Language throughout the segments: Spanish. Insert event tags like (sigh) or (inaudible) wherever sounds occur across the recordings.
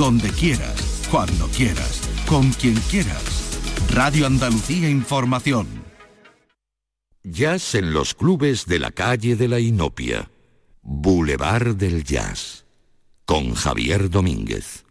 donde quieras, cuando quieras, con quien quieras. Radio Andalucía Información. Jazz en los clubes de la calle de la Inopia. Boulevard del Jazz. Con Javier Domínguez.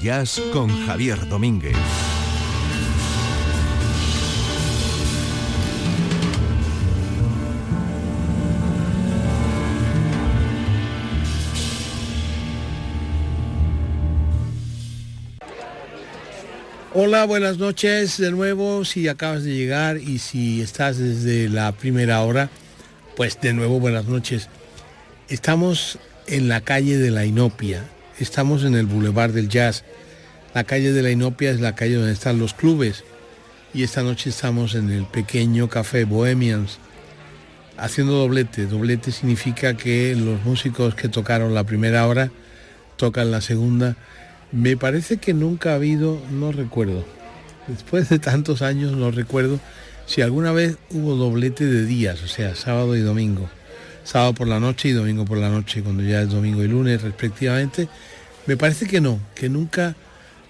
Jazz con Javier Domínguez. Hola, buenas noches de nuevo. Si acabas de llegar y si estás desde la primera hora, pues de nuevo buenas noches. Estamos en la calle de la Inopia, estamos en el Boulevard del Jazz. La calle de la Inopia es la calle donde están los clubes y esta noche estamos en el pequeño café Bohemians haciendo doblete. Doblete significa que los músicos que tocaron la primera hora tocan la segunda me parece que nunca ha habido, no recuerdo, después de tantos años no recuerdo si alguna vez hubo doblete de días, o sea, sábado y domingo. Sábado por la noche y domingo por la noche, cuando ya es domingo y lunes respectivamente. Me parece que no, que nunca,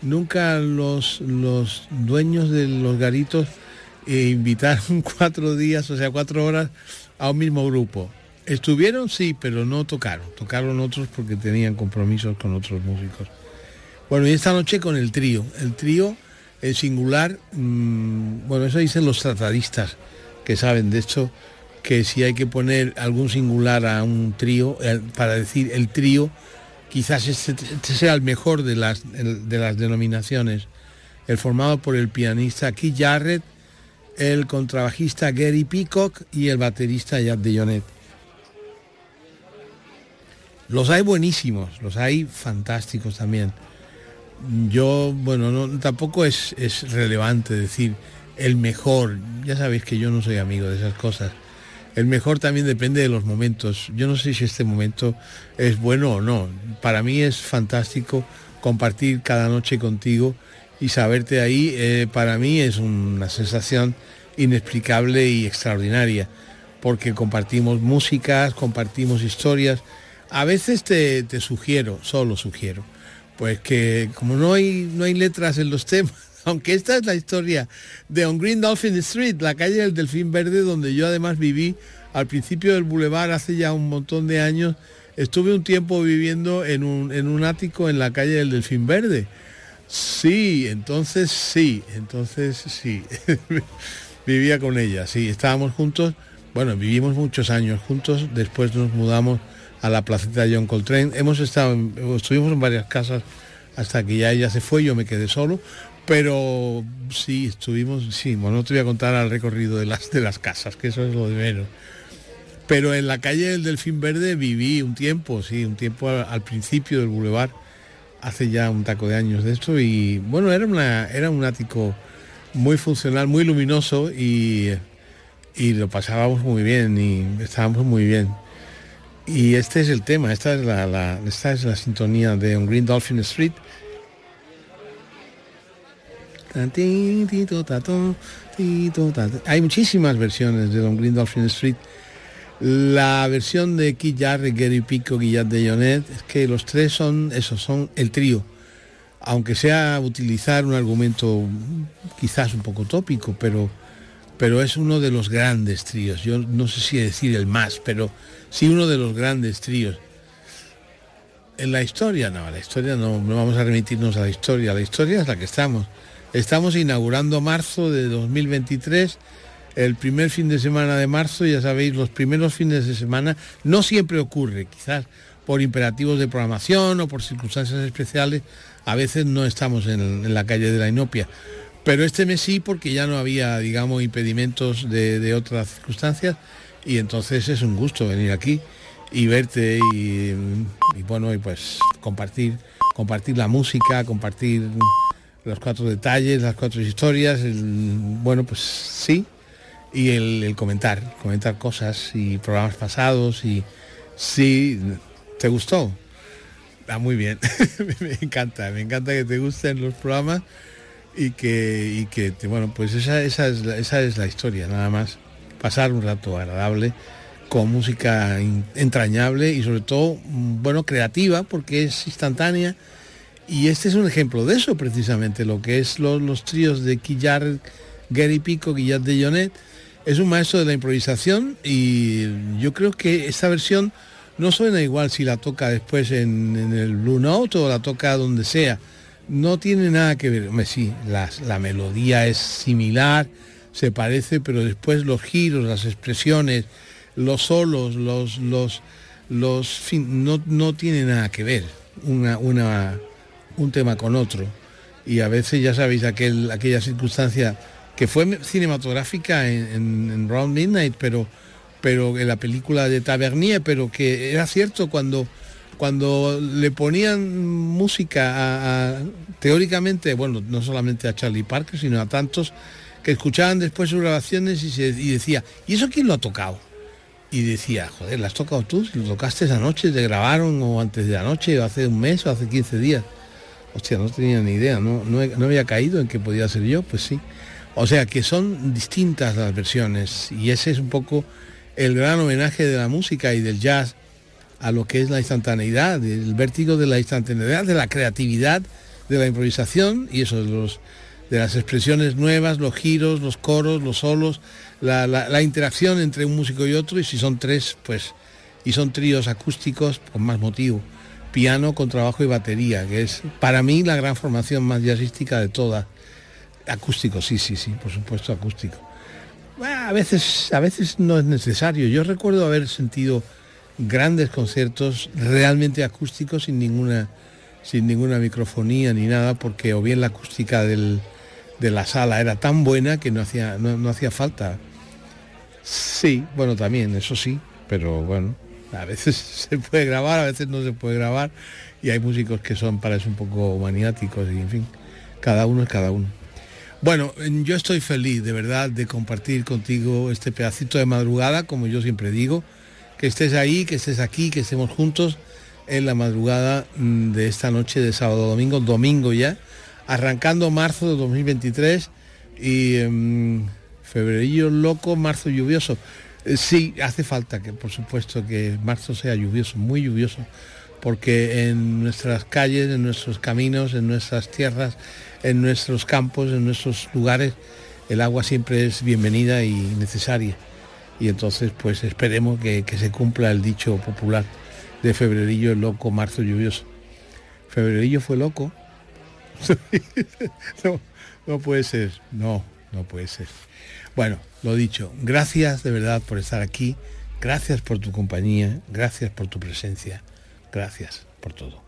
nunca los, los dueños de los garitos eh, invitaron (laughs) cuatro días, o sea, cuatro horas a un mismo grupo. Estuvieron, sí, pero no tocaron. Tocaron otros porque tenían compromisos con otros músicos. Bueno, y esta noche con el trío. El trío, el singular, mm, bueno, eso dicen los tratadistas, que saben de hecho que si hay que poner algún singular a un trío, eh, para decir el trío, quizás este, sea el mejor de las, de las denominaciones. El formado por el pianista Keith Jarrett, el contrabajista Gary Peacock y el baterista Jack DeJohnette. Los hay buenísimos, los hay fantásticos también yo, bueno, no, tampoco es, es relevante decir el mejor. Ya sabéis que yo no soy amigo de esas cosas. El mejor también depende de los momentos. Yo no sé si este momento es bueno o no. Para mí es fantástico compartir cada noche contigo y saberte ahí. Eh, para mí es una sensación inexplicable y extraordinaria, porque compartimos músicas, compartimos historias. A veces te, te sugiero, solo sugiero, pues que como no hay, no hay letras en los (laughs) temas, (laughs) aunque esta es la historia de On Green Dolphin Street, la calle del Delfín Verde, donde yo además viví al principio del bulevar hace ya un montón de años. Estuve un tiempo viviendo en un, en un ático en la calle del Delfín Verde. Sí, entonces sí, entonces sí. (laughs) Vivía con ella, sí, estábamos juntos. Bueno, vivimos muchos años juntos, después nos mudamos a la placeta John Coltrane. Hemos estado, estuvimos en varias casas hasta que ya ella se fue, yo me quedé solo, pero sí, estuvimos, sí, bueno, no te voy a contar al recorrido de las, de las casas, que eso es lo de menos. Pero en la calle del Delfín Verde viví un tiempo, sí, un tiempo al, principio del bulevar, hace ya un taco de años de esto, y bueno, era, una, era un ático muy funcional, muy luminoso y, y lo pasábamos muy bien y estábamos muy bien. Y este es el tema, esta es la, esta es la sintonía de un Green Dolphin Street. Hay muchísimas versiones de Don Green Dolphin Street. La versión de Keith Jarrett, Gary Pico, Guillat de Jonet, es que los tres son, esos son el trío. Aunque sea utilizar un argumento quizás un poco tópico, pero, pero es uno de los grandes tríos. Yo no sé si decir el más, pero sí uno de los grandes tríos. En la historia, no, la historia no, no vamos a remitirnos a la historia, la historia es la que estamos. Estamos inaugurando marzo de 2023, el primer fin de semana de marzo, ya sabéis, los primeros fines de semana no siempre ocurre, quizás por imperativos de programación o por circunstancias especiales, a veces no estamos en, la calle de la Inopia. Pero este mes sí, porque ya no había, digamos, impedimentos de, de otras circunstancias y entonces es un gusto venir aquí y verte y, bueno, y pues compartir, compartir la música, compartir los cuatro detalles, las cuatro historias, bueno, pues sí, y el, comentar, comentar cosas y programas pasados y sí, ¿te gustó? Ah, muy bien, (laughs) me encanta, me encanta que te gusten los programas y que, y que bueno, pues esa, esa, es esa es la historia, nada más pasar un rato agradable con música entrañable y sobre todo, mm, bueno, creativa porque es instantánea. Y este es un ejemplo de eso precisamente, lo que es los, tríos de Quillar, Gary Pico, Guillat de Jonet. Es un maestro de la improvisación y yo creo que esta versión no suena igual si la toca después en, el Blue Note o la toca donde sea. No tiene nada que ver. Sí, la melodía es similar, se parece, pero después los giros, las expresiones, los solos, los, los, los fin, no, no tiene nada que ver una, una, un tema con otro. Y a veces ya sabéis aquel, aquella circunstancia que fue cinematográfica en, en, Round Midnight, pero, pero en la película de Tavernier, pero que era cierto cuando, cuando le ponían música teóricamente, bueno, no solamente a Charlie Parker, sino a tantos que escuchaban después sus grabaciones y, decía, ¿y eso quién lo ha tocado? y decía, joder, ¿la has tocado tú? Lo tocaste esa noche, te grabaron o antes de la noche, o hace un mes, o hace 15 días. Hostia, no tenía ni idea, no, no, había caído en que podía ser yo, pues sí. O sea que son distintas las versiones y ese es un poco el gran homenaje de la música y del jazz a lo que es la instantaneidad, el vértigo de la instantaneidad, de la creatividad, de la improvisación y eso de, de las expresiones nuevas, los giros, los coros, los solos, la, interacción entre un músico y otro y si son tres, pues, y son tríos acústicos, con más motivo. Piano, contrabajo y batería, que es para mí la gran formación más jazzística de todas. Acústico, sí, sí, sí, por supuesto acústico. a veces, a veces no es necesario. Yo recuerdo haber sentido grandes conciertos realmente acústicos sin ninguna, sin ninguna microfonía ni nada, porque o bien la acústica del, de la sala era tan buena que no hacía, no hacía falta Sí, bueno, también, eso sí, pero bueno, a veces (laughs) se puede grabar, a veces no se puede grabar y hay músicos que son para eso un poco maniáticos y en fin, cada uno es cada uno. Bueno, yo estoy feliz de verdad de compartir contigo este pedacito de madrugada, como yo siempre digo, que estés ahí, que estés aquí, que estemos juntos en la madrugada mm, de esta noche de sábado domingo, domingo ya, arrancando marzo de 2023 y em, Febrerillo loco, marzo lluvioso. Eh, sí, hace falta que, por supuesto, que marzo sea lluvioso, muy lluvioso, porque en nuestras calles, en nuestros caminos, en nuestras tierras, en nuestros campos, en nuestros lugares, el agua siempre es bienvenida y necesaria. Y entonces, pues esperemos que, se cumpla el dicho popular de Febrerillo loco, marzo lluvioso. Febrerillo fue loco. (laughs) no, no puede ser, no, no puede ser. Bueno, lo dicho, gracias de verdad por estar aquí, gracias por tu compañía, gracias por tu presencia, gracias por todo.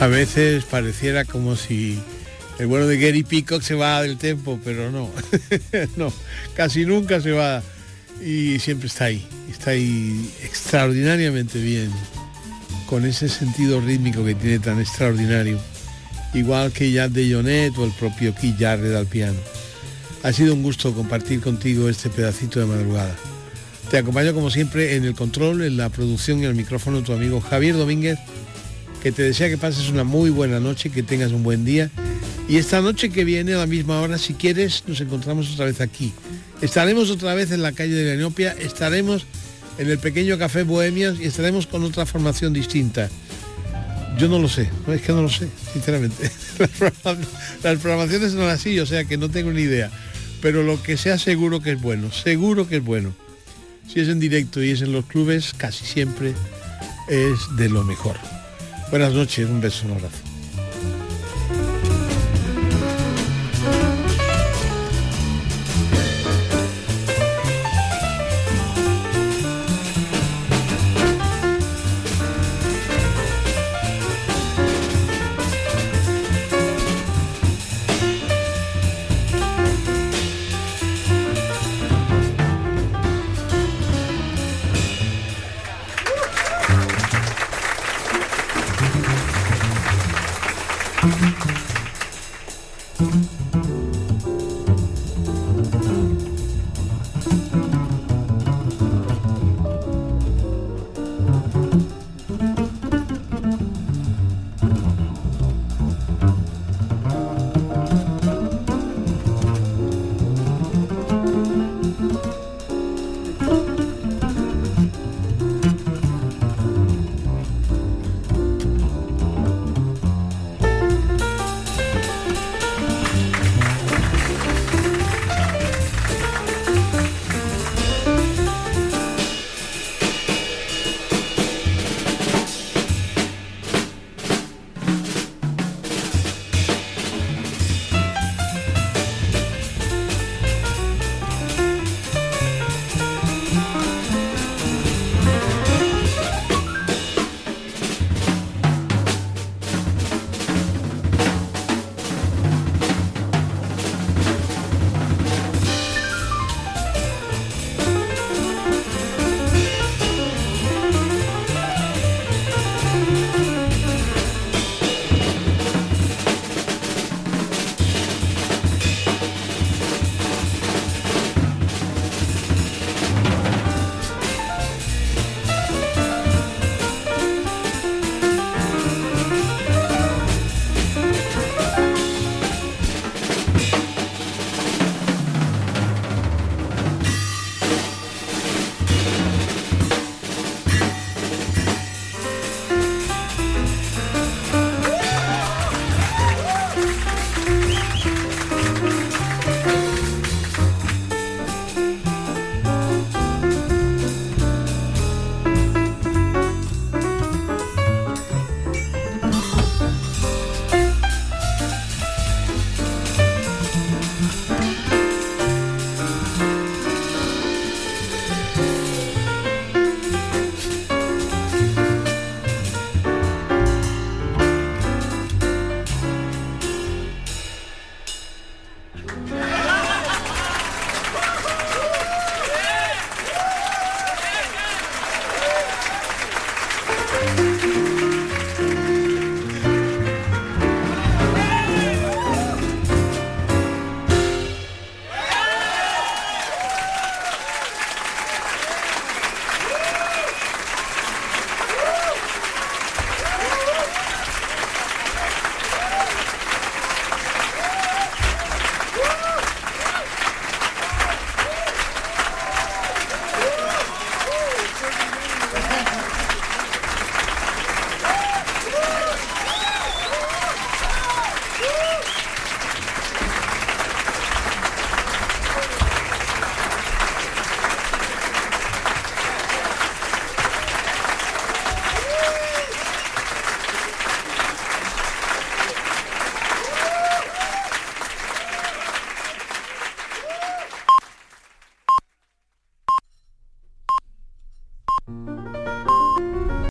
A veces pareciera como si el bueno de Gary Peacock se va del tiempo, pero no, (laughs) no, casi nunca se va y siempre está ahí, está ahí extraordinariamente bien, con ese sentido rítmico que tiene tan extraordinario, igual que Jazz de Jonet o el propio Keith Jarrett al piano. Ha sido un gusto compartir contigo este pedacito de madrugada. Te acompaño como siempre en el control, en la producción y el micrófono tu amigo Javier Domínguez, que te desea que pases una muy buena noche, que tengas un buen día. Y esta noche que viene a la misma hora, si quieres, nos encontramos otra vez aquí. Estaremos otra vez en la calle de la Enopia, estaremos en el pequeño café Bohemias y estaremos con otra formación distinta. Yo no lo sé, no es que no lo sé, sinceramente. (laughs) Las programaciones son así, o sea que no tengo ni idea pero lo que sea seguro que es bueno, seguro que es bueno. Si es en directo y es en los clubes, casi siempre es de lo mejor. Buenas noches, un beso, un abrazo. Thank